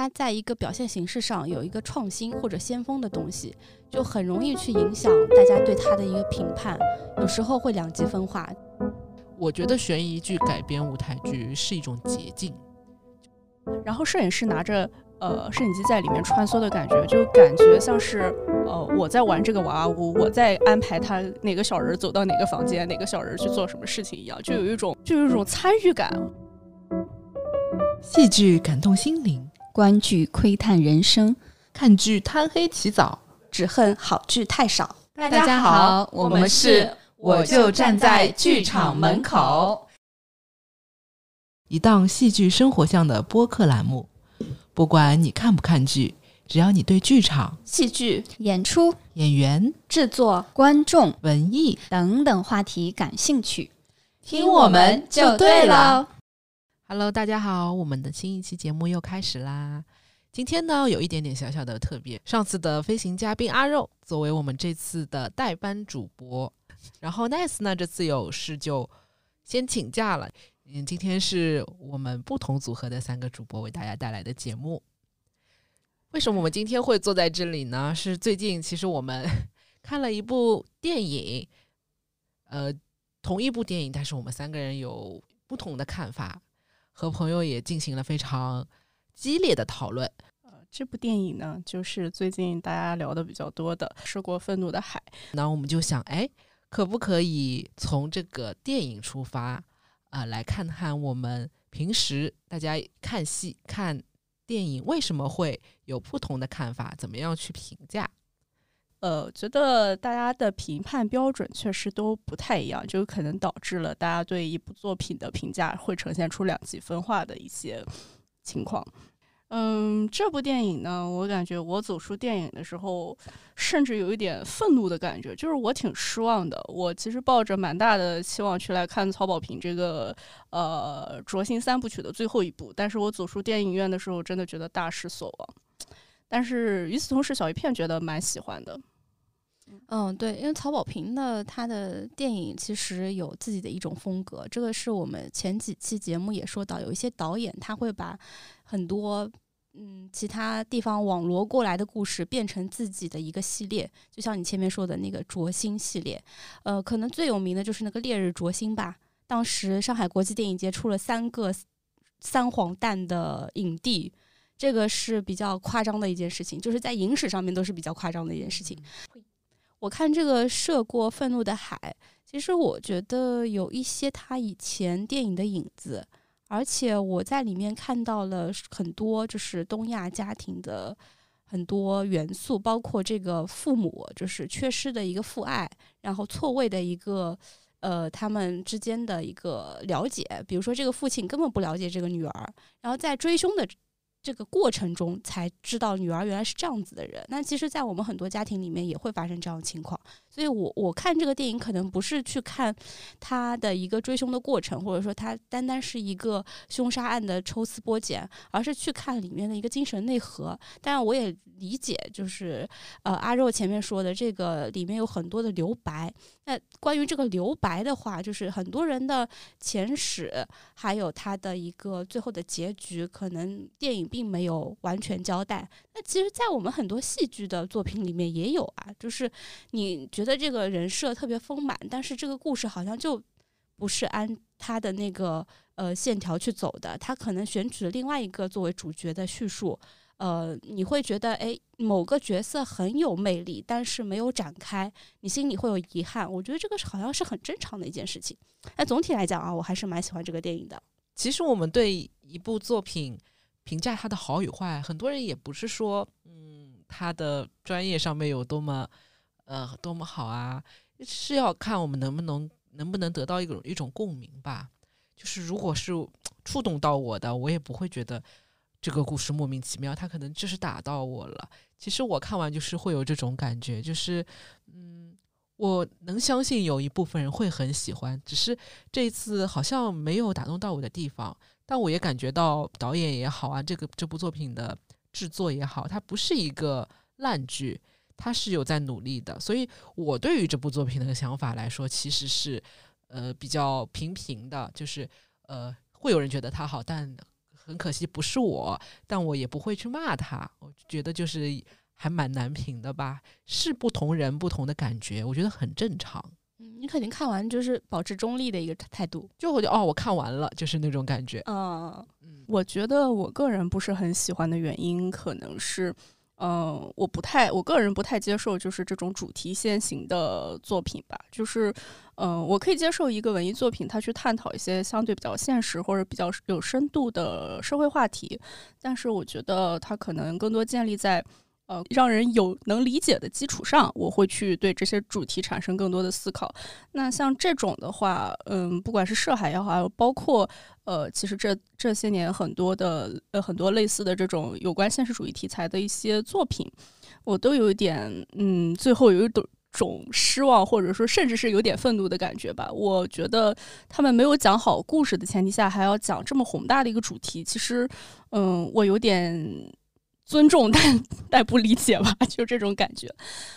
它在一个表现形式上有一个创新或者先锋的东西，就很容易去影响大家对它的一个评判，有时候会两极分化。我觉得悬疑剧改编舞台剧是一种捷径。然后摄影师拿着呃摄影机在里面穿梭的感觉，就感觉像是呃我在玩这个娃娃屋，我在安排他哪个小人走到哪个房间，哪个小人去做什么事情一样，就有一种就有一种参与感。戏剧感动心灵，观剧窥探人生，看剧贪黑起早，只恨好剧太少。大家好，我们是我就站在剧场门口。一档戏剧生活向的播客栏目，不管你看不看剧，只要你对剧场、戏剧、演出、演员、制作、观众、文艺等等话题感兴趣，听我们就对了。Hello，大家好，我们的新一期节目又开始啦。今天呢，有一点点小小的特别，上次的飞行嘉宾阿肉作为我们这次的代班主播，然后 Nice 呢这次有事就先请假了。嗯，今天是我们不同组合的三个主播为大家带来的节目。为什么我们今天会坐在这里呢？是最近其实我们看了一部电影，呃，同一部电影，但是我们三个人有不同的看法，和朋友也进行了非常激烈的讨论。呃，这部电影呢，就是最近大家聊的比较多的《涉过愤怒的海》。那我们就想，哎，可不可以从这个电影出发？啊，来看看我们平时大家看戏、看电影为什么会有不同的看法？怎么样去评价？呃，觉得大家的评判标准确实都不太一样，就可能导致了大家对一部作品的评价会呈现出两极分化的一些情况。嗯，这部电影呢，我感觉我走出电影的时候，甚至有一点愤怒的感觉，就是我挺失望的。我其实抱着蛮大的期望去来看曹保平这个呃卓心三部曲的最后一部，但是我走出电影院的时候，真的觉得大失所望。但是与此同时，小鱼片觉得蛮喜欢的。嗯，对，因为曹保平呢，他的电影其实有自己的一种风格，这个是我们前几期节目也说到，有一些导演他会把。很多嗯，其他地方网罗过来的故事变成自己的一个系列，就像你前面说的那个灼心系列，呃，可能最有名的就是那个烈日灼心吧。当时上海国际电影节出了三个三黄蛋的影帝，这个是比较夸张的一件事情，就是在影史上面都是比较夸张的一件事情。我看这个涉过愤怒的海，其实我觉得有一些他以前电影的影子。而且我在里面看到了很多，就是东亚家庭的很多元素，包括这个父母就是缺失的一个父爱，然后错位的一个呃他们之间的一个了解，比如说这个父亲根本不了解这个女儿，然后在追凶的。这个过程中才知道女儿原来是这样子的人。那其实，在我们很多家庭里面也会发生这样的情况。所以，我我看这个电影可能不是去看他的一个追凶的过程，或者说他单单是一个凶杀案的抽丝剥茧，而是去看里面的一个精神内核。当然，我也理解，就是呃，阿肉前面说的这个里面有很多的留白。那关于这个留白的话，就是很多人的前史，还有他的一个最后的结局，可能电影并没有完全交代。那其实，在我们很多戏剧的作品里面也有啊，就是你觉得这个人设特别丰满，但是这个故事好像就不是按他的那个呃线条去走的，他可能选取了另外一个作为主角的叙述。呃，你会觉得哎，某个角色很有魅力，但是没有展开，你心里会有遗憾。我觉得这个好像是很正常的一件事情。那总体来讲啊，我还是蛮喜欢这个电影的。其实我们对一部作品评价它的好与坏，很多人也不是说，嗯，他的专业上面有多么呃多么好啊，是要看我们能不能能不能得到一种一种共鸣吧。就是如果是触动到我的，我也不会觉得。这个故事莫名其妙，他可能就是打到我了。其实我看完就是会有这种感觉，就是嗯，我能相信有一部分人会很喜欢，只是这一次好像没有打动到我的地方。但我也感觉到导演也好啊，这个这部作品的制作也好，它不是一个烂剧，它是有在努力的。所以我对于这部作品的想法来说，其实是呃比较平平的，就是呃会有人觉得他好，但。很可惜不是我，但我也不会去骂他。我觉得就是还蛮难评的吧，是不同人不同的感觉，我觉得很正常。嗯，你肯定看完就是保持中立的一个态度。就我就哦，我看完了，就是那种感觉。嗯，我觉得我个人不是很喜欢的原因，可能是，嗯、我不太，我个人不太接受就是这种主题先行的作品吧。就是，嗯、我可以接受一个文艺作品，它去探讨一些相对比较现实或者比较有深度的社会话题，但是我觉得它可能更多建立在。呃，让人有能理解的基础上，我会去对这些主题产生更多的思考。那像这种的话，嗯，不管是涉海也好，包括呃，其实这这些年很多的呃很多类似的这种有关现实主义题材的一些作品，我都有一点嗯，最后有一种种失望，或者说甚至是有点愤怒的感觉吧。我觉得他们没有讲好故事的前提下，还要讲这么宏大的一个主题，其实嗯，我有点。尊重但但不理解吧，就这种感觉。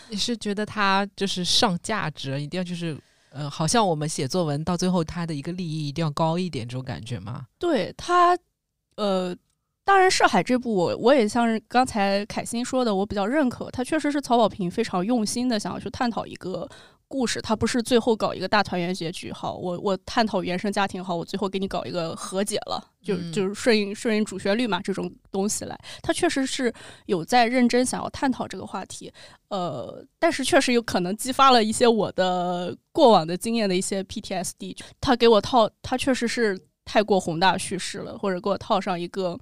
你是觉得他就是上价值，一定要就是呃，好像我们写作文到最后，他的一个利益一定要高一点，这种感觉吗？对他，呃，当然，《涉海》这部我我也像是刚才凯欣说的，我比较认可，他确实是曹保平非常用心的想要去探讨一个。故事，他不是最后搞一个大团圆结局，好，我我探讨原生家庭，好，我最后给你搞一个和解了，就就是顺应顺应主旋律嘛，这种东西来，他确实是有在认真想要探讨这个话题，呃，但是确实有可能激发了一些我的过往的经验的一些 PTSD，他给我套，他确实是太过宏大叙事了，或者给我套上一个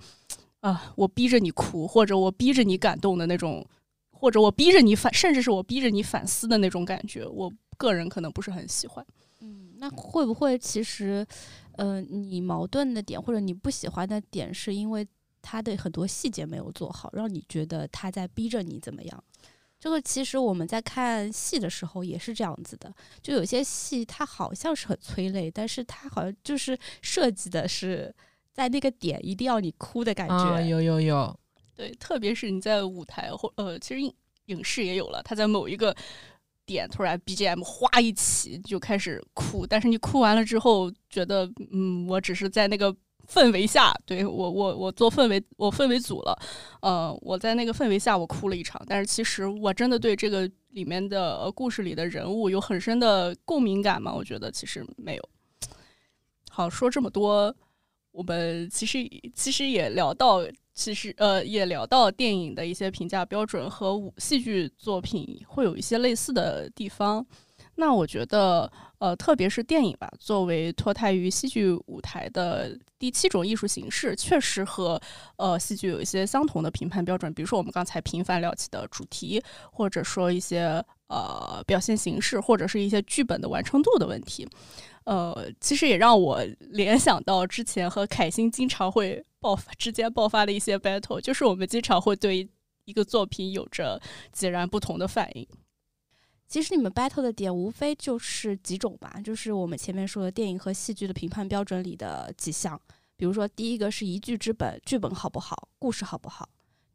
啊，我逼着你哭，或者我逼着你感动的那种。或者我逼着你反，甚至是我逼着你反思的那种感觉，我个人可能不是很喜欢。嗯，那会不会其实，呃，你矛盾的点或者你不喜欢的点，是因为他的很多细节没有做好，让你觉得他在逼着你怎么样？这个其实我们在看戏的时候也是这样子的，就有些戏它好像是很催泪，但是它好像就是设计的是在那个点一定要你哭的感觉。啊、有有有。对，特别是你在舞台或呃，其实影影视也有了，他在某一个点突然 BGM 哗一起就开始哭，但是你哭完了之后，觉得嗯，我只是在那个氛围下，对我我我做氛围我氛围组了，呃，我在那个氛围下我哭了一场，但是其实我真的对这个里面的故事里的人物有很深的共鸣感吗？我觉得其实没有。好，说这么多，我们其实其实也聊到。其实，呃，也聊到电影的一些评价标准和戏剧作品会有一些类似的地方。那我觉得，呃，特别是电影吧，作为脱胎于戏剧舞台的第七种艺术形式，确实和呃戏剧有一些相同的评判标准。比如说，我们刚才频繁聊起的主题，或者说一些呃表现形式，或者是一些剧本的完成度的问题。呃，其实也让我联想到之前和凯欣经常会爆发之间爆发的一些 battle，就是我们经常会对一个作品有着截然不同的反应。其实你们 battle 的点无非就是几种吧，就是我们前面说的电影和戏剧的评判标准里的几项。比如说，第一个是一剧之本，剧本好不好，故事好不好；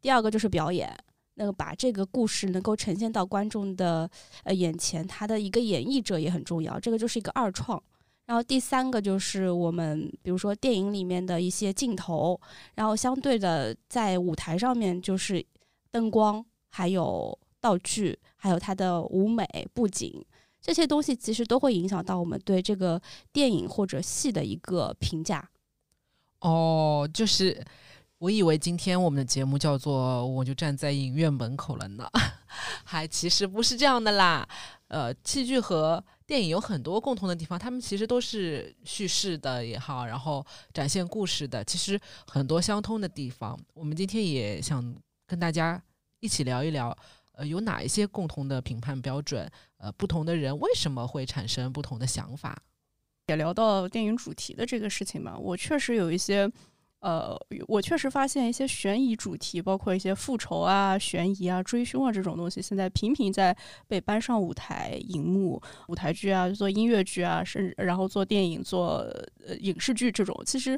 第二个就是表演，那个把这个故事能够呈现到观众的呃眼前，他的一个演绎者也很重要，这个就是一个二创。然后第三个就是我们，比如说电影里面的一些镜头，然后相对的在舞台上面就是灯光，还有道具，还有它的舞美布景这些东西，其实都会影响到我们对这个电影或者戏的一个评价。哦，就是我以为今天我们的节目叫做“我就站在影院门口了呢”，还其实不是这样的啦。呃，戏剧和电影有很多共同的地方，他们其实都是叙事的也好，然后展现故事的，其实很多相通的地方。我们今天也想跟大家一起聊一聊，呃，有哪一些共同的评判标准？呃，不同的人为什么会产生不同的想法？也聊到电影主题的这个事情嘛，我确实有一些。呃，我确实发现一些悬疑主题，包括一些复仇啊、悬疑啊、追凶啊这种东西，现在频频在被搬上舞台、荧幕、舞台剧啊，做音乐剧啊，甚至然后做电影、做呃影视剧这种。其实，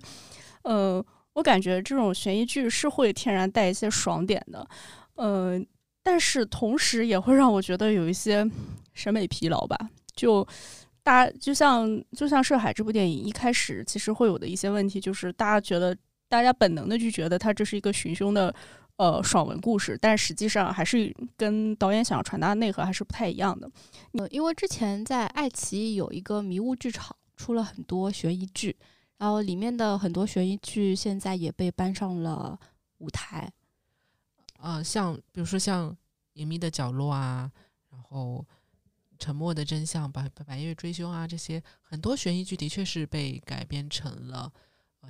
呃，我感觉这种悬疑剧是会天然带一些爽点的，呃，但是同时也会让我觉得有一些审美疲劳吧。就大家就像就像《涉海》这部电影一开始其实会有的一些问题，就是大家觉得。大家本能的就觉得它这是一个寻凶的呃爽文故事，但实际上还是跟导演想要传达的内核还是不太一样的。呃，因为之前在爱奇艺有一个迷雾剧场，出了很多悬疑剧，然后里面的很多悬疑剧现在也被搬上了舞台。啊，像比如说像《隐秘的角落》啊，然后《沉默的真相》、《白白夜追凶》啊，这些很多悬疑剧的确是被改编成了呃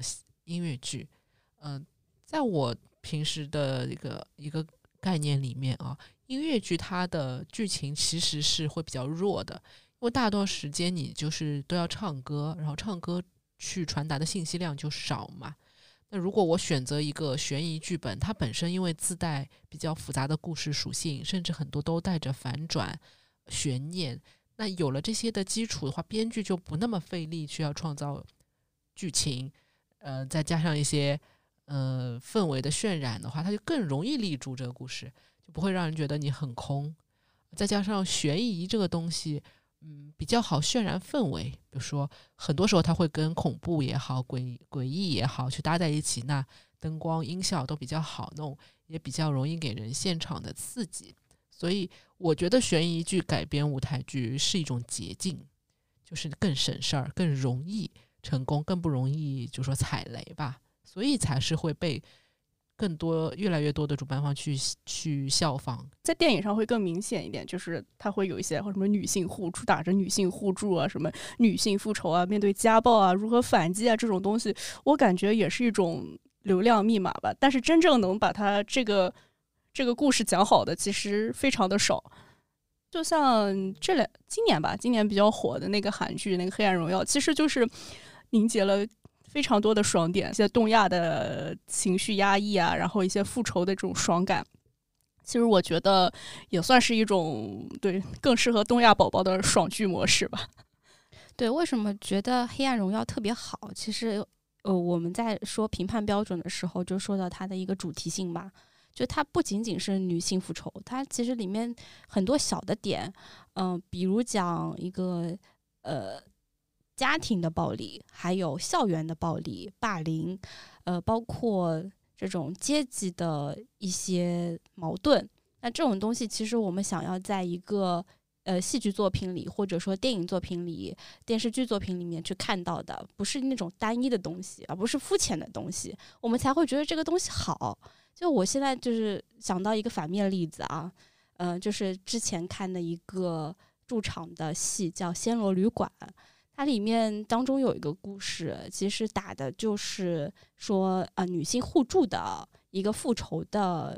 音乐剧。嗯，在我平时的一个一个概念里面啊，音乐剧它的剧情其实是会比较弱的，因为大多时间你就是都要唱歌，然后唱歌去传达的信息量就少嘛。那如果我选择一个悬疑剧本，它本身因为自带比较复杂的故事属性，甚至很多都带着反转、悬念，那有了这些的基础的话，编剧就不那么费力去要创造剧情，呃，再加上一些呃氛围的渲染的话，它就更容易立住这个故事，就不会让人觉得你很空。再加上悬疑这个东西。嗯，比较好渲染氛围。比如说，很多时候它会跟恐怖也好、诡诡异也好去搭在一起，那灯光、音效都比较好弄，也比较容易给人现场的刺激。所以，我觉得悬疑剧改编舞台剧是一种捷径，就是更省事儿、更容易成功、更不容易就说踩雷吧。所以才是会被。更多越来越多的主办方去去效仿，在电影上会更明显一点，就是它会有一些或什么女性互助，打着女性互助啊，什么女性复仇啊，面对家暴啊，如何反击啊，这种东西，我感觉也是一种流量密码吧。但是真正能把它这个这个故事讲好的，其实非常的少。就像这两今年吧，今年比较火的那个韩剧《那个黑暗荣耀》，其实就是凝结了。非常多的爽点，一些东亚的情绪压抑啊，然后一些复仇的这种爽感，其实我觉得也算是一种对更适合东亚宝宝的爽剧模式吧。对，为什么觉得《黑暗荣耀》特别好？其实，呃，我们在说评判标准的时候，就说到它的一个主题性吧，就它不仅仅是女性复仇，它其实里面很多小的点，嗯，比如讲一个呃。家庭的暴力，还有校园的暴力、霸凌，呃，包括这种阶级的一些矛盾。那这种东西，其实我们想要在一个呃戏剧作品里，或者说电影作品里、电视剧作品里面去看到的，不是那种单一的东西，而不是肤浅的东西，我们才会觉得这个东西好。就我现在就是想到一个反面例子啊，嗯，就是之前看的一个驻场的戏叫《暹罗旅馆》。它里面当中有一个故事，其实打的就是说，呃，女性互助的一个复仇的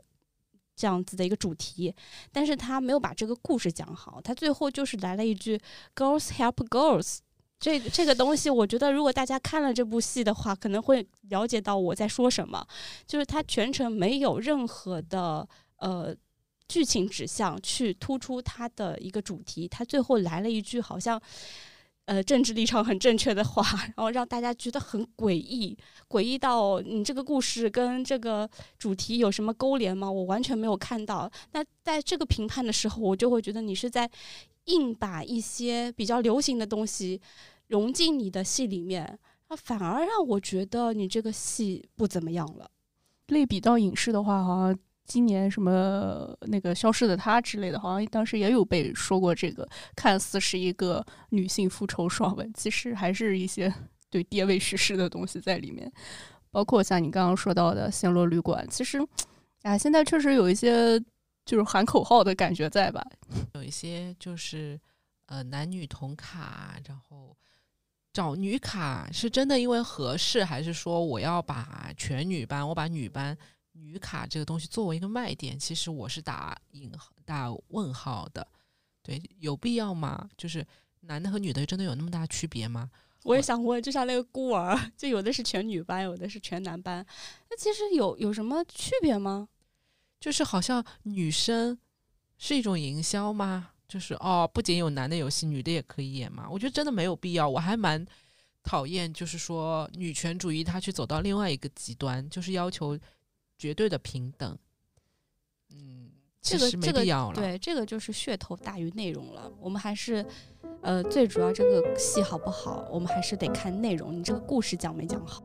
这样子的一个主题，但是他没有把这个故事讲好，他最后就是来了一句 “girls help girls”，这这个东西，我觉得如果大家看了这部戏的话，可能会了解到我在说什么，就是他全程没有任何的呃剧情指向去突出他的一个主题，他最后来了一句好像。呃，政治立场很正确的话，然后让大家觉得很诡异，诡异到你这个故事跟这个主题有什么勾连吗？我完全没有看到。那在这个评判的时候，我就会觉得你是在硬把一些比较流行的东西融进你的戏里面，那反而让我觉得你这个戏不怎么样了。类比到影视的话，好像。今年什么那个消失的她之类的，好像当时也有被说过。这个看似是一个女性复仇爽文，其实还是一些对爹位叙事的东西在里面。包括像你刚刚说到的《暹罗旅馆》，其实，啊，现在确实有一些就是喊口号的感觉在吧？有一些就是呃男女同卡，然后找女卡是真的因为合适，还是说我要把全女班，我把女班？女卡这个东西作为一个卖点，其实我是打引打问号的。对，有必要吗？就是男的和女的真的有那么大区别吗？我也想问，就像那个孤儿，就有的是全女班，有的是全男班，那其实有有什么区别吗？就是好像女生是一种营销吗？就是哦，不仅有男的游戏，女的也可以演吗？我觉得真的没有必要。我还蛮讨厌，就是说女权主义它去走到另外一个极端，就是要求。绝对的平等。嗯。这个这个，对，这个就是噱头大于内容了。我们还是呃最主要这个戏好不好，我们还是得看内容。你这个故事讲没讲好。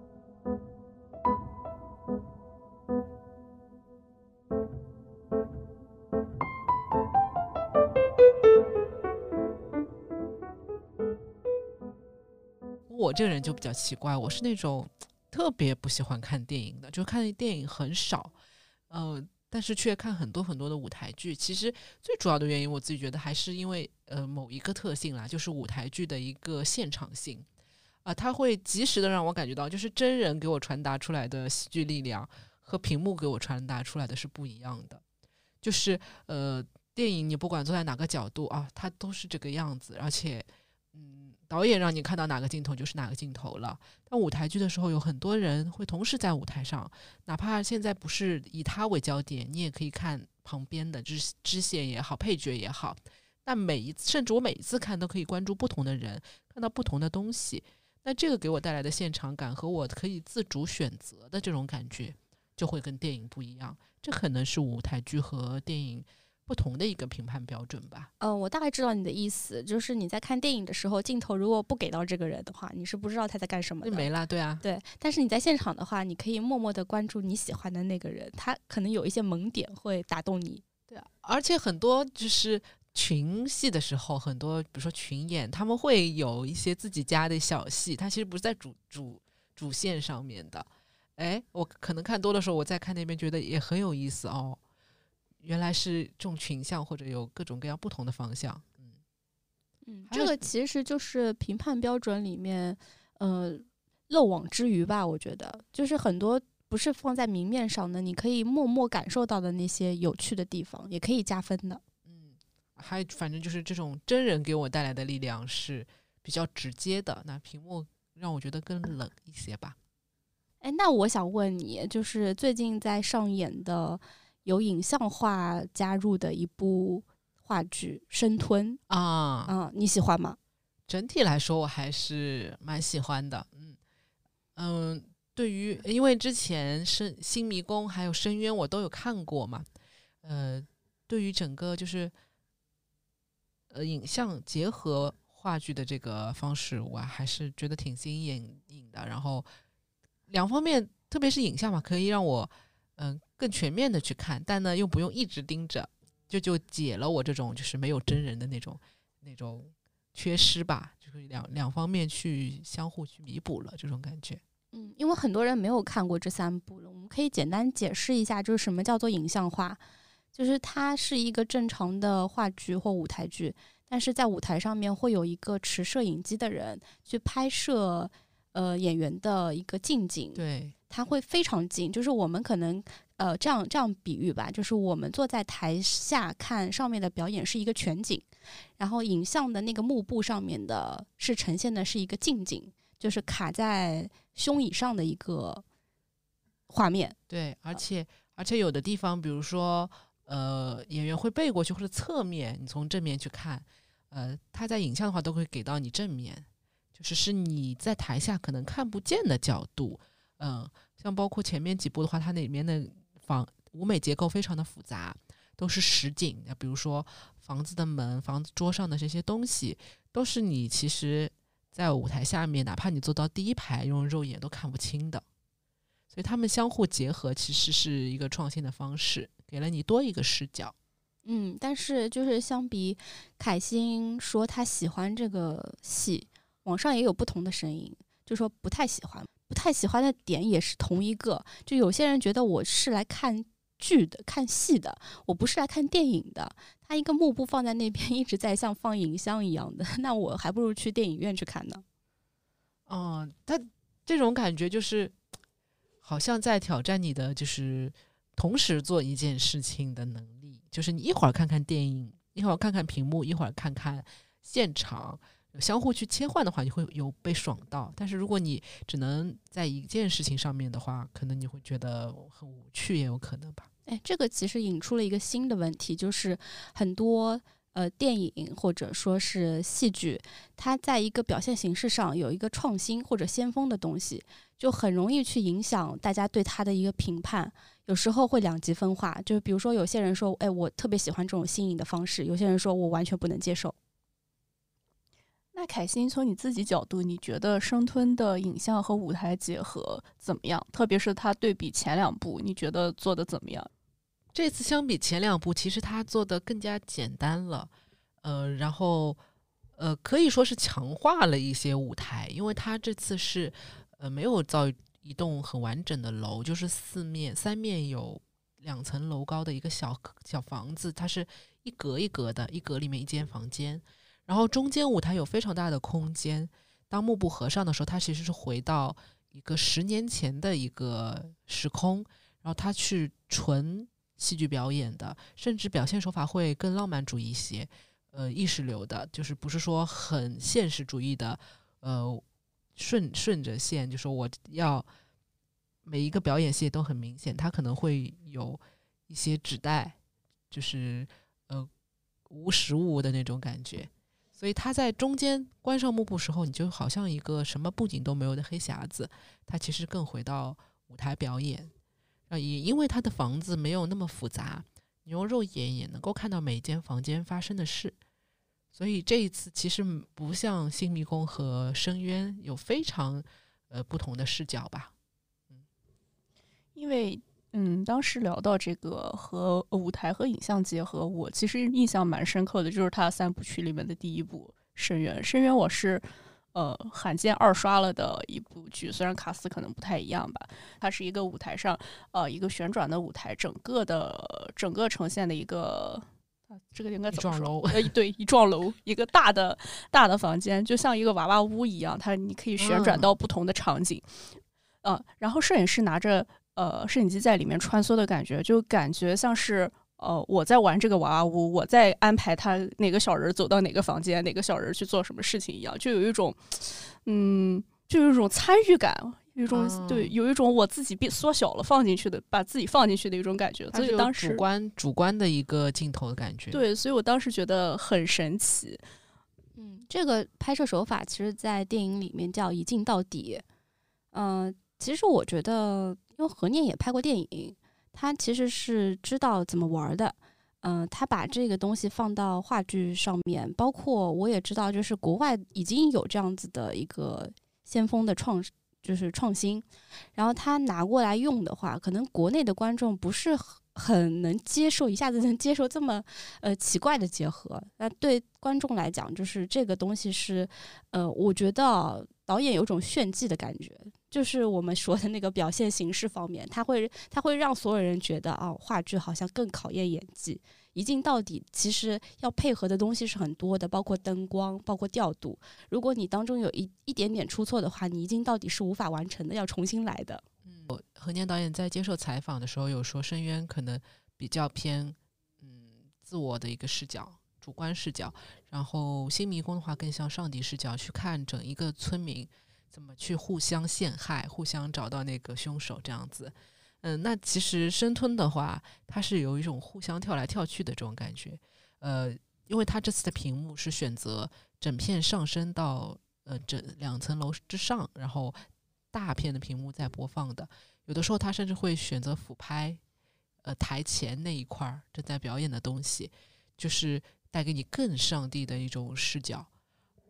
我这个人就比较奇怪，我是那种。特别不喜欢看电影的，就看电影很少，呃，但是却看很多很多的舞台剧。其实最主要的原因，我自己觉得还是因为呃某一个特性啦，就是舞台剧的一个现场性啊，它会及时的让我感觉到，就是真人给我传达出来的喜剧力量和屏幕给我传达出来的是不一样的。就是呃，电影你不管坐在哪个角度啊，它都是这个样子，而且。导演让你看到哪个镜头就是哪个镜头了。但舞台剧的时候，有很多人会同时在舞台上，哪怕现在不是以他为焦点，你也可以看旁边的支支线也好，配角也好。但每一次，甚至我每一次看都可以关注不同的人，看到不同的东西。那这个给我带来的现场感和我可以自主选择的这种感觉，就会跟电影不一样。这可能是舞台剧和电影。不同的一个评判标准吧。嗯，我大概知道你的意思，就是你在看电影的时候，镜头如果不给到这个人的话，你是不知道他在干什么的。没了，对啊，对。但是你在现场的话，你可以默默的关注你喜欢的那个人，他可能有一些萌点会打动你。对啊，而且很多就是群戏的时候，很多比如说群演，他们会有一些自己家的小戏，他其实不是在主主主线上面的。哎，我可能看多的时候，我在看那边觉得也很有意思哦。原来是这种群像，或者有各种各样不同的方向。嗯嗯，这个其实就是评判标准里面，呃，漏网之鱼吧。我觉得就是很多不是放在明面上的，你可以默默感受到的那些有趣的地方，也可以加分的。嗯，还反正就是这种真人给我带来的力量是比较直接的，那屏幕让我觉得更冷一些吧。哎，那我想问你，就是最近在上演的。有影像化加入的一部话剧《生吞》啊，嗯，你喜欢吗？整体来说，我还是蛮喜欢的。嗯嗯，对于因为之前《深新迷宫》还有《深渊》我都有看过嘛，呃，对于整个就是呃影像结合话剧的这个方式，我还是觉得挺新颖的。然后两方面，特别是影像嘛，可以让我。嗯，更全面的去看，但呢又不用一直盯着，就就解了我这种就是没有真人的那种那种缺失吧，就是两两方面去相互去弥补了这种感觉。嗯，因为很多人没有看过这三部了，我们可以简单解释一下，就是什么叫做影像化，就是它是一个正常的话剧或舞台剧，但是在舞台上面会有一个持摄影机的人去拍摄呃演员的一个近景。对。它会非常近，就是我们可能呃这样这样比喻吧，就是我们坐在台下看上面的表演是一个全景，然后影像的那个幕布上面的是呈现的是一个近景，就是卡在胸以上的一个画面。对，而且而且有的地方，比如说呃演员会背过去或者侧面，你从正面去看，呃他在影像的话都会给到你正面，就是是你在台下可能看不见的角度。嗯，像包括前面几部的话，它里面的房舞美结构非常的复杂，都是实景。比如说房子的门、房子桌上的这些东西，都是你其实，在舞台下面，哪怕你坐到第一排，用肉眼都看不清的。所以他们相互结合，其实是一个创新的方式，给了你多一个视角。嗯，但是就是相比凯欣说他喜欢这个戏，网上也有不同的声音，就说不太喜欢。不太喜欢的点也是同一个，就有些人觉得我是来看剧的、看戏的，我不是来看电影的。他一个幕布放在那边，一直在像放影像一样的，那我还不如去电影院去看呢。哦，他这种感觉就是，好像在挑战你的，就是同时做一件事情的能力，就是你一会儿看看电影，一会儿看看屏幕，一会儿看看现场。相互去切换的话，你会有被爽到；但是如果你只能在一件事情上面的话，可能你会觉得很无趣，也有可能吧。哎，这个其实引出了一个新的问题，就是很多呃电影或者说是戏剧，它在一个表现形式上有一个创新或者先锋的东西，就很容易去影响大家对它的一个评判。有时候会两极分化，就比如说有些人说，哎，我特别喜欢这种新颖的方式；有些人说我完全不能接受。那凯欣，从你自己角度，你觉得《生吞》的影像和舞台结合怎么样？特别是它对比前两部，你觉得做的怎么样？这次相比前两部，其实它做的更加简单了。呃，然后呃，可以说是强化了一些舞台，因为它这次是呃没有造一栋很完整的楼，就是四面三面有两层楼高的一个小小房子，它是一格一格的，一格里面一间房间，然后中间舞台有非常大的空间。当幕布合上的时候，它其实是回到一个十年前的一个时空，然后它去纯戏剧表演的，甚至表现手法会更浪漫主义一些。呃，意识流的，就是不是说很现实主义的，呃，顺顺着线，就说我要每一个表演戏都很明显，它可能会有一些纸带，就是呃无实物的那种感觉，所以他在中间关上幕布时候，你就好像一个什么布景都没有的黑匣子，它其实更回到舞台表演，啊，也因为他的房子没有那么复杂，你用肉眼也能够看到每间房间发生的事。所以这一次其实不像《新迷宫》和《深渊》有非常呃不同的视角吧，嗯，因为嗯当时聊到这个和舞台和影像结合，我其实印象蛮深刻的，就是他三部曲里面的第一部《深渊》。《深渊》我是呃罕见二刷了的一部剧，虽然卡斯可能不太一样吧，它是一个舞台上呃一个旋转的舞台，整个的整个呈现的一个。啊，这个应该怎么说？呃，对，一幢楼，一个大的大的房间，就像一个娃娃屋一样，它你可以旋转到不同的场景。嗯，然后摄影师拿着呃摄影机在里面穿梭的感觉，就感觉像是呃我在玩这个娃娃屋，我在安排他哪个小人走到哪个房间，哪个小人去做什么事情一样，就有一种嗯，就有一种参与感。有一种对，有一种我自己变缩小了放进去的，把自己放进去的一种感觉，所以当时主观主观的一个镜头的感觉。对，所以我当时觉得很神奇。嗯，这个拍摄手法其实，在电影里面叫一镜到底。嗯，其实我觉得，因为何念也拍过电影，他其实是知道怎么玩的。嗯，他把这个东西放到话剧上面，包括我也知道，就是国外已经有这样子的一个先锋的创。就是创新，然后他拿过来用的话，可能国内的观众不是很能接受，一下子能接受这么呃奇怪的结合。那对观众来讲，就是这个东西是呃，我觉得导演有种炫技的感觉，就是我们说的那个表现形式方面，他会他会让所有人觉得啊，话剧好像更考验演技。一镜到底，其实要配合的东西是很多的，包括灯光，包括调度。如果你当中有一一点点出错的话，你一镜到底是无法完成的，要重新来的。嗯，何年导演在接受采访的时候有说，深渊可能比较偏嗯自我的一个视角，主观视角。然后新迷宫的话更像上帝视角，去看整一个村民怎么去互相陷害，互相找到那个凶手这样子。嗯，那其实生吞的话，它是有一种互相跳来跳去的这种感觉。呃，因为它这次的屏幕是选择整片上升到呃整两层楼之上，然后大片的屏幕在播放的。有的时候它甚至会选择俯拍，呃台前那一块儿正在表演的东西，就是带给你更上帝的一种视角。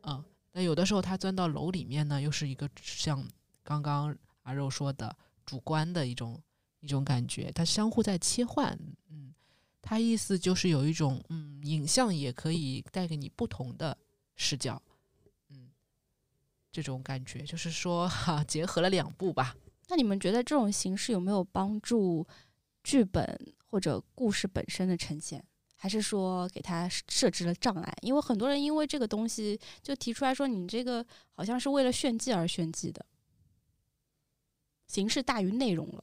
嗯，那有的时候他钻到楼里面呢，又是一个像刚刚阿肉说的主观的一种。一种感觉，它相互在切换，嗯，它意思就是有一种，嗯，影像也可以带给你不同的视角，嗯，这种感觉就是说，哈，结合了两部吧。那你们觉得这种形式有没有帮助剧本或者故事本身的呈现，还是说给它设置了障碍？因为很多人因为这个东西就提出来说，你这个好像是为了炫技而炫技的，形式大于内容了。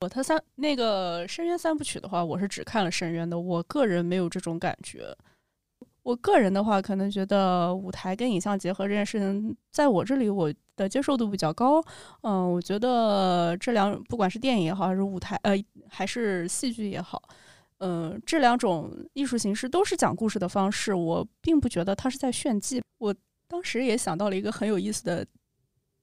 我他三那个深渊三部曲的话，我是只看了深渊的。我个人没有这种感觉。我个人的话，可能觉得舞台跟影像结合这件事情，在我这里我的接受度比较高。嗯，我觉得这两不管是电影也好，还是舞台呃还是戏剧也好，嗯，这两种艺术形式都是讲故事的方式。我并不觉得他是在炫技。我当时也想到了一个很有意思的。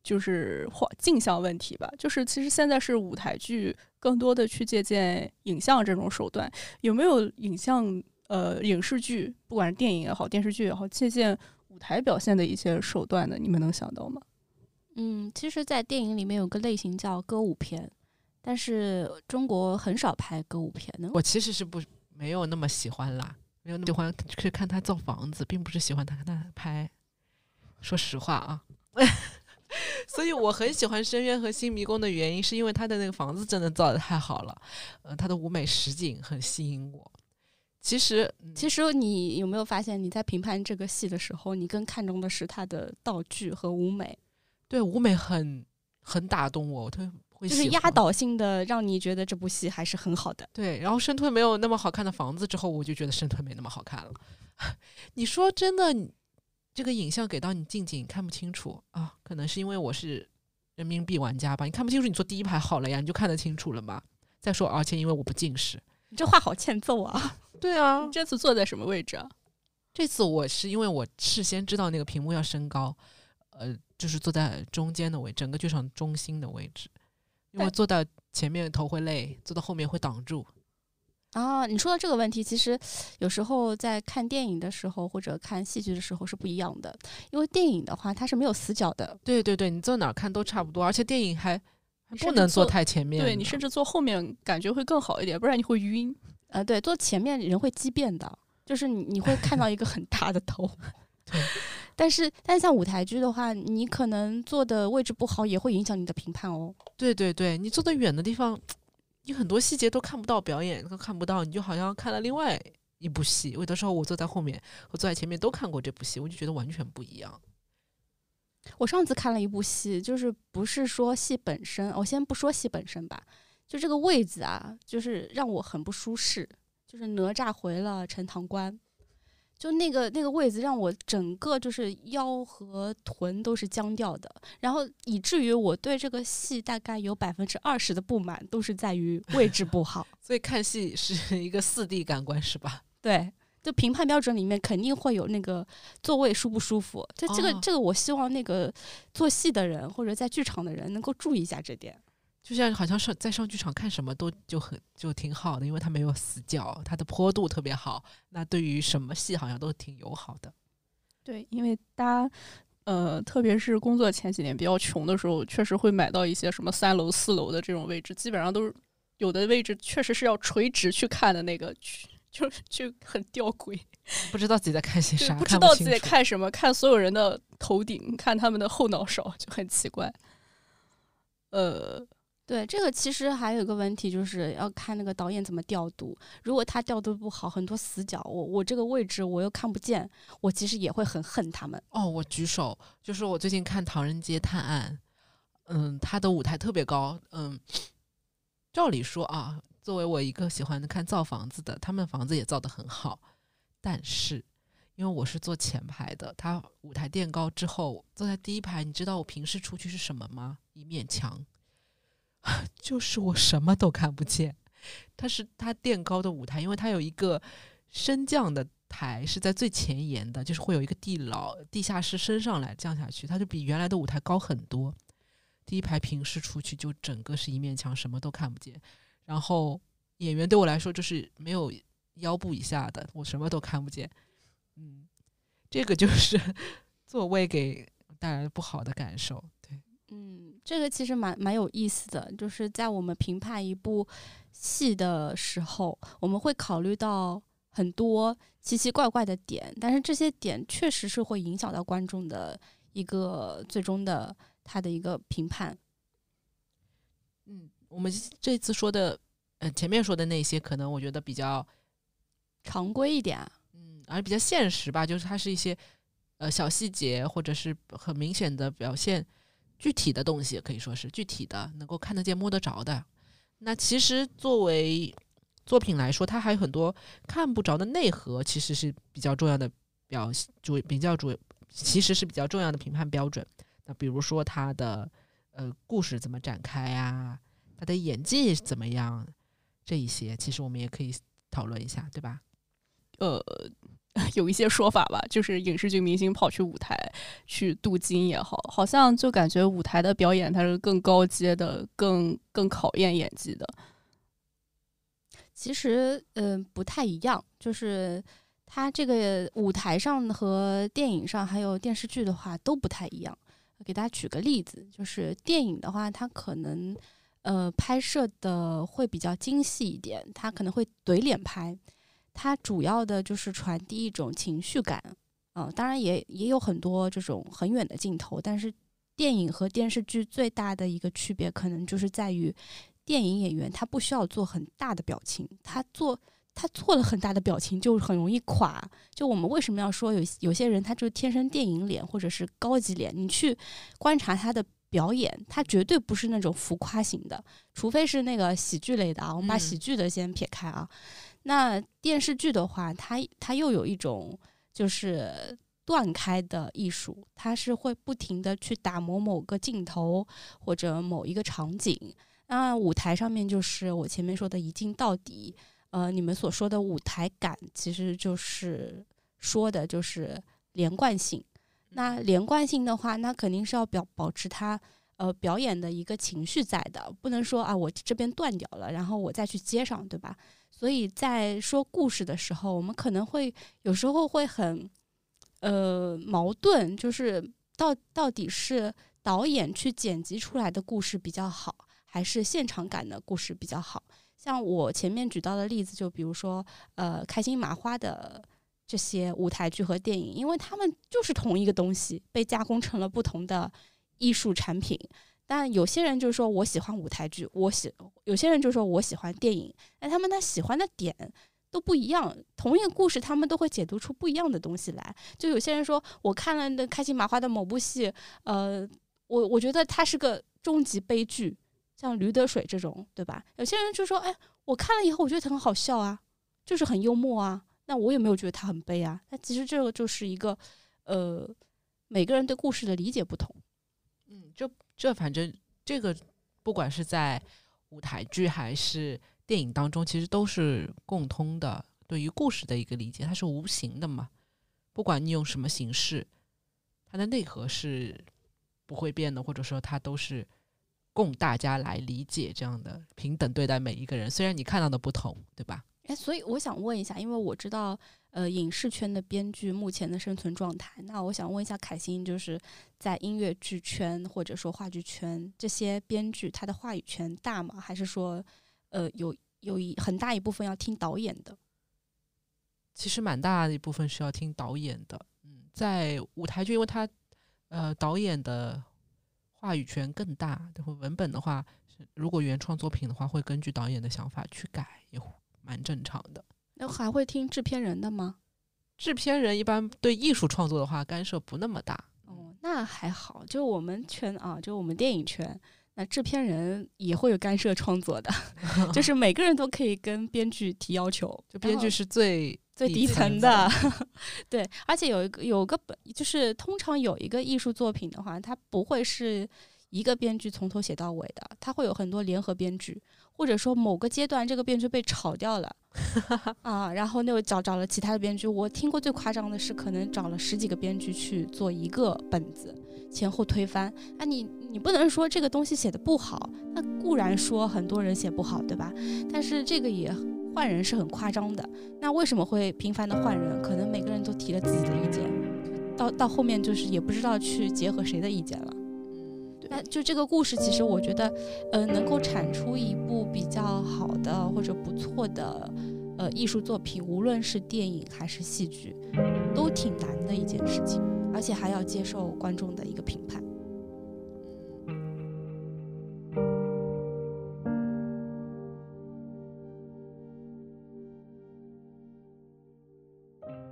就是画镜像问题吧，就是其实现在是舞台剧更多的去借鉴影像这种手段，有没有影像呃影视剧，不管是电影也好，电视剧也好，借鉴舞台表现的一些手段的，你们能想到吗？嗯，其实，在电影里面有个类型叫歌舞片，但是中国很少拍歌舞片。我其实是不没有那么喜欢啦，没有那么喜欢去看他造房子，并不是喜欢他看他拍说实话啊。所以我很喜欢《深渊》和《新迷宫》的原因，是因为他的那个房子真的造的太好了，呃，他的舞美实景很吸引我。其实，其实你有没有发现，你在评判这个戏的时候，你更看重的是它的道具和舞美？对，舞美很很打动我，我特会就是压倒性的让你觉得这部戏还是很好的。对，然后深吞没有那么好看的房子之后，我就觉得深吞没那么好看了。你说真的？这个影像给到你近景看不清楚啊，可能是因为我是人民币玩家吧？你看不清楚，你坐第一排好了呀，你就看得清楚了嘛。再说，而且因为我不近视，你这话好欠揍啊！对啊，这次坐在什么位置啊？这次我是因为我事先知道那个屏幕要升高，呃，就是坐在中间的位，整个剧场中心的位置，因为坐到前面头会累，坐到后面会挡住。啊，你说的这个问题，其实有时候在看电影的时候或者看戏剧的时候是不一样的。因为电影的话，它是没有死角的。对对对，你坐哪儿看都差不多，而且电影还不能坐太前面。对你甚至坐后面感觉会更好一点，不然你会晕。呃，对，坐前面人会畸变的，就是你你会看到一个很大的头。对，但是但是像舞台剧的话，你可能坐的位置不好，也会影响你的评判哦。对对对，你坐的远的地方。你很多细节都看不到，表演都看不到，你就好像看了另外一部戏。有的时候我坐在后面和坐在前面都看过这部戏，我就觉得完全不一样。我上次看了一部戏，就是不是说戏本身，我先不说戏本身吧，就这个位子啊，就是让我很不舒适。就是哪吒回了陈塘关。就那个那个位子让我整个就是腰和臀都是僵掉的，然后以至于我对这个戏大概有百分之二十的不满都是在于位置不好。所以看戏是一个四 D 感官是吧？对，就评判标准里面肯定会有那个座位舒不舒服。这这个这个，我希望那个做戏的人或者在剧场的人能够注意一下这点。就像好像上在上剧场看什么都就很就挺好的，因为它没有死角，它的坡度特别好。那对于什么戏好像都挺友好的。对，因为大家呃，特别是工作前几年比较穷的时候，确实会买到一些什么三楼、四楼的这种位置，基本上都是有的位置确实是要垂直去看的那个去，就就很吊诡，不知道自己在看些啥，不知道自己在看什么，看所有人的头顶，看他们的后脑勺，就很奇怪。呃。对这个其实还有一个问题，就是要看那个导演怎么调度。如果他调度不好，很多死角，我我这个位置我又看不见，我其实也会很恨他们。哦，我举手，就是我最近看《唐人街探案》，嗯，他的舞台特别高，嗯，照理说啊，作为我一个喜欢看造房子的，他们房子也造得很好，但是因为我是坐前排的，他舞台垫高之后，坐在第一排，你知道我平时出去是什么吗？一面墙。就是我什么都看不见，它是它垫高的舞台，因为它有一个升降的台是在最前沿的，就是会有一个地牢、地下室升上来降下去，它就比原来的舞台高很多。第一排平视出去就整个是一面墙，什么都看不见。然后演员对我来说就是没有腰部以下的，我什么都看不见。嗯，这个就是 座位给带来的不好的感受。对，嗯。这个其实蛮蛮有意思的，就是在我们评判一部戏的时候，我们会考虑到很多奇奇怪怪的点，但是这些点确实是会影响到观众的一个最终的他的一个评判。嗯，我们这次说的，呃，前面说的那些，可能我觉得比较常规一点，嗯，而比较现实吧，就是它是一些呃小细节，或者是很明显的表现。具体的东西可以说是具体的，能够看得见、摸得着的。那其实作为作品来说，它还有很多看不着的内核，其实是比较重要的表现，就比较主，其实是比较重要的评判标准。那比如说它的呃故事怎么展开呀，他的演技怎么样，这一些其实我们也可以讨论一下，对吧？呃。有一些说法吧，就是影视剧明星跑去舞台去镀金也好，好像就感觉舞台的表演它是更高阶的，更更考验演技的。其实，嗯，不太一样，就是它这个舞台上和电影上还有电视剧的话都不太一样。给大家举个例子，就是电影的话，它可能呃拍摄的会比较精细一点，它可能会怼脸拍。它主要的就是传递一种情绪感，嗯，当然也也有很多这种很远的镜头，但是电影和电视剧最大的一个区别，可能就是在于电影演员他不需要做很大的表情，他做他做了很大的表情就很容易垮。就我们为什么要说有有些人他就天生电影脸或者是高级脸？你去观察他的表演，他绝对不是那种浮夸型的，除非是那个喜剧类的啊。我们把喜剧的先撇开啊。那电视剧的话，它它又有一种。就是断开的艺术，它是会不停的去打磨某个镜头或者某一个场景。那舞台上面就是我前面说的一镜到底。呃，你们所说的舞台感，其实就是说的就是连贯性。那连贯性的话，那肯定是要表保持它呃表演的一个情绪在的，不能说啊我这边断掉了，然后我再去接上，对吧？所以在说故事的时候，我们可能会有时候会很，呃，矛盾，就是到到底是导演去剪辑出来的故事比较好，还是现场感的故事比较好？像我前面举到的例子，就比如说，呃，开心麻花的这些舞台剧和电影，因为他们就是同一个东西，被加工成了不同的艺术产品。但有些人就是说我喜欢舞台剧，我喜有些人就说我喜欢电影，那他们他喜欢的点都不一样。同一个故事，他们都会解读出不一样的东西来。就有些人说我看了那开心麻花的某部戏，呃，我我觉得它是个终极悲剧，像《驴得水》这种，对吧？有些人就说，哎，我看了以后我觉得很好笑啊，就是很幽默啊。那我也没有觉得它很悲啊。那其实这个就是一个，呃，每个人对故事的理解不同。嗯，就。这反正这个，不管是在舞台剧还是电影当中，其实都是共通的。对于故事的一个理解，它是无形的嘛。不管你用什么形式，它的内核是不会变的，或者说它都是供大家来理解这样的平等对待每一个人。虽然你看到的不同，对吧？哎，所以我想问一下，因为我知道。呃，影视圈的编剧目前的生存状态，那我想问一下凯欣，就是在音乐剧圈或者说话剧圈，这些编剧他的话语权大吗？还是说，呃，有有一很大一部分要听导演的？其实蛮大的一部分是要听导演的。嗯，在舞台剧，因为他呃导演的话语权更大，然后文本的话，如果原创作品的话，会根据导演的想法去改，也蛮正常的。那还会听制片人的吗？制片人一般对艺术创作的话干涉不那么大。哦，那还好。就我们圈啊，就我们电影圈，那制片人也会有干涉创作的，就是每个人都可以跟编剧提要求。就编剧是最最底层的，对。而且有一个有个本，就是通常有一个艺术作品的话，它不会是一个编剧从头写到尾的，它会有很多联合编剧。或者说某个阶段这个编剧被炒掉了 啊，然后那位找找了其他的编剧。我听过最夸张的是，可能找了十几个编剧去做一个本子，前后推翻。啊，你你不能说这个东西写的不好，那固然说很多人写不好，对吧？但是这个也换人是很夸张的。那为什么会频繁的换人？可能每个人都提了自己的意见，到到后面就是也不知道去结合谁的意见了。那就这个故事，其实我觉得，呃，能够产出一部比较好的或者不错的，呃，艺术作品，无论是电影还是戏剧，都挺难的一件事情，而且还要接受观众的一个评判。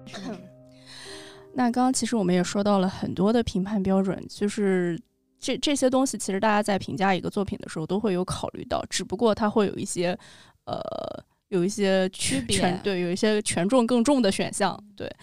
那刚刚其实我们也说到了很多的评判标准，就是。这这些东西其实大家在评价一个作品的时候都会有考虑到，只不过它会有一些，呃，有一些区别，对，有一些权重更重的选项。对，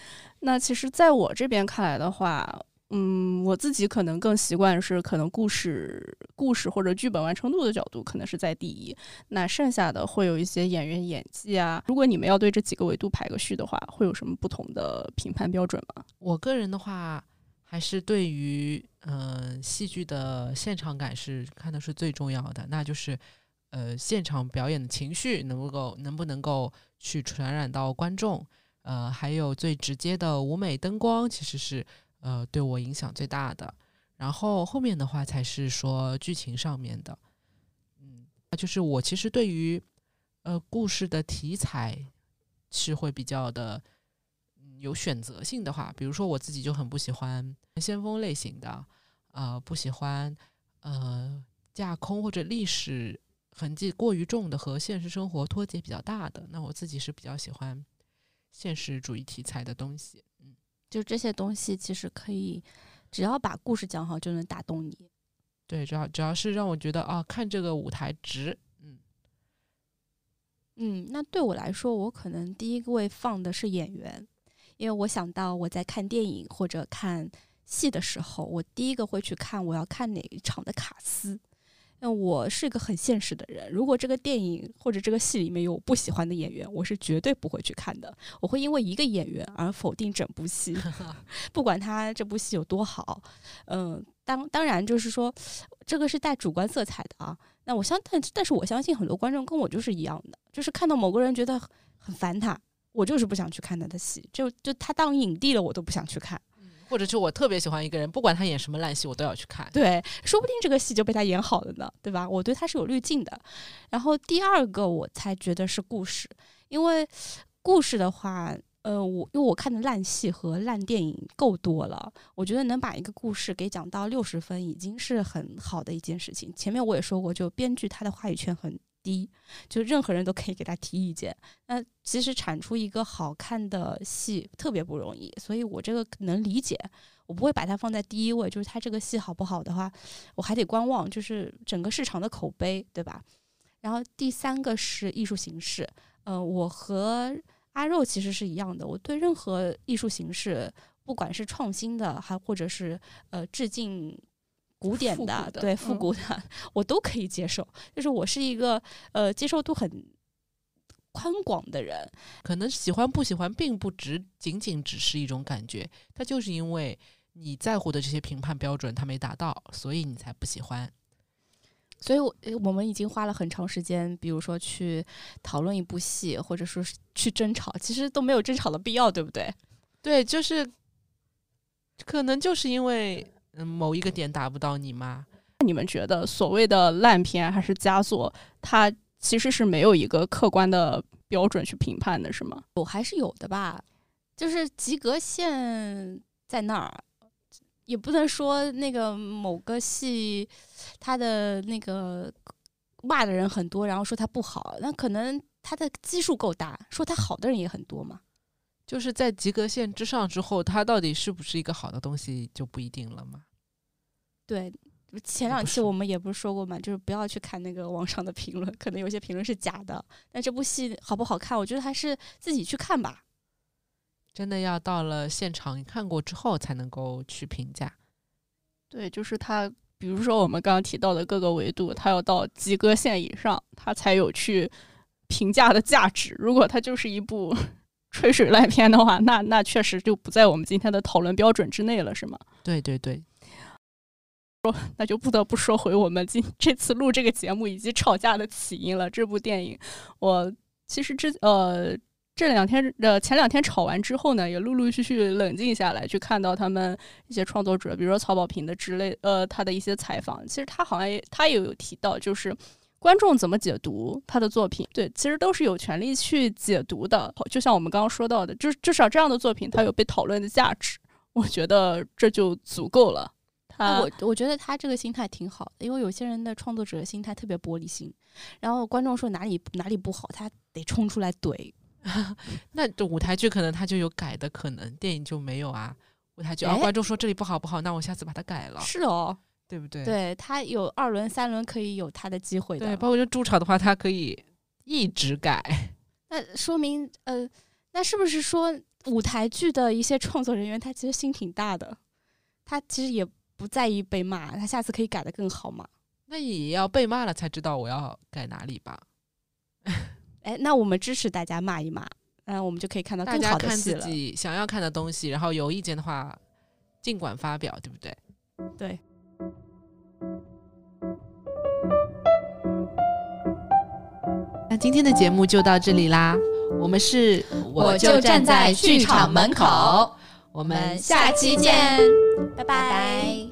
那其实在我这边看来的话，嗯，我自己可能更习惯是可能故事、故事或者剧本完成度的角度可能是在第一，那剩下的会有一些演员演技啊。如果你们要对这几个维度排个序的话，会有什么不同的评判标准吗？我个人的话。还是对于嗯戏剧的现场感是看的是最重要的，那就是呃现场表演的情绪能不够能不能够去传染到观众，呃还有最直接的舞美灯光其实是呃对我影响最大的，然后后面的话才是说剧情上面的，嗯，就是我其实对于呃故事的题材是会比较的。有选择性的话，比如说我自己就很不喜欢先锋类型的，呃，不喜欢呃架空或者历史痕迹过于重的和现实生活脱节比较大的，那我自己是比较喜欢现实主义题材的东西。嗯，就这些东西其实可以，只要把故事讲好，就能打动你。对，只要只要是让我觉得啊，看这个舞台值，嗯嗯，那对我来说，我可能第一位放的是演员，因为我想到我在看电影或者看戏的时候，我第一个会去看我要看哪一场的卡司。那我是一个很现实的人，如果这个电影或者这个戏里面有我不喜欢的演员，我是绝对不会去看的。我会因为一个演员而否定整部戏，不管他这部戏有多好。嗯，当当然就是说，这个是带主观色彩的啊。那我相但但是我相信很多观众跟我就是一样的，就是看到某个人觉得很烦他，我就是不想去看他的戏，就就他当影帝了，我都不想去看。或者就我特别喜欢一个人，不管他演什么烂戏，我都要去看。对，说不定这个戏就被他演好了呢，对吧？我对他是有滤镜的。然后第二个我才觉得是故事，因为故事的话，呃，我因为我看的烂戏和烂电影够多了，我觉得能把一个故事给讲到六十分，已经是很好的一件事情。前面我也说过，就编剧他的话语权很。低，就任何人都可以给他提意见。那其实产出一个好看的戏特别不容易，所以我这个能理解，我不会把它放在第一位。就是他这个戏好不好的话，我还得观望，就是整个市场的口碑，对吧？然后第三个是艺术形式，嗯，我和阿肉其实是一样的，我对任何艺术形式，不管是创新的，还或者是呃致敬。古典的，对复古的，我都可以接受。就是我是一个呃接受度很宽广的人，可能喜欢不喜欢，并不只仅仅只是一种感觉，它就是因为你在乎的这些评判标准它没达到，所以你才不喜欢。所以，我我们已经花了很长时间，比如说去讨论一部戏，或者说是去争吵，其实都没有争吵的必要，对不对？对，就是可能就是因为。嗯，某一个点达不到你吗？你们觉得所谓的烂片还是佳作，它其实是没有一个客观的标准去评判的，是吗？有还是有的吧，就是及格线在那儿，也不能说那个某个戏它的那个骂的人很多，然后说它不好，那可能它的基数够大，说它好的人也很多嘛。就是在及格线之上之后，它到底是不是一个好的东西就不一定了嘛？对，前两期我们也不是说过嘛，就是不要去看那个网上的评论，可能有些评论是假的。但这部戏好不好看，我觉得还是自己去看吧。真的要到了现场看过之后才能够去评价。对，就是它，比如说我们刚刚提到的各个维度，它要到及格线以上，它才有去评价的价值。如果它就是一部。吹水烂片的话，那那确实就不在我们今天的讨论标准之内了，是吗？对对对。说那就不得不说回我们今 这次录这个节目以及吵架的起因了。这部电影，我其实之呃这两天呃前两天吵完之后呢，也陆陆续续冷静下来，去看到他们一些创作者，比如说曹保平的之类呃他的一些采访，其实他好像也他也有提到，就是。观众怎么解读他的作品？对，其实都是有权利去解读的。就像我们刚刚说到的，就是至少这样的作品，它有被讨论的价值。我觉得这就足够了。他，我我觉得他这个心态挺好的，因为有些人的创作者心态特别玻璃心，然后观众说哪里哪里不好，他得冲出来怼。那这舞台剧可能他就有改的可能，电影就没有啊。舞台剧啊，观众说这里不好不好，那我下次把它改了。是哦。对不对？对他有二轮、三轮可以有他的机会的。对，包括就驻场的话，他可以一直改。那说明，呃，那是不是说舞台剧的一些创作人员，他其实心挺大的，他其实也不在意被骂，他下次可以改的更好嘛？那也要被骂了才知道我要改哪里吧？哎，那我们支持大家骂一骂，嗯，我们就可以看到更好的戏了。看自己想要看的东西，然后有意见的话，尽管发表，对不对？对。今天的节目就到这里啦，我们是我就站在剧场门口，我们下期见，拜拜。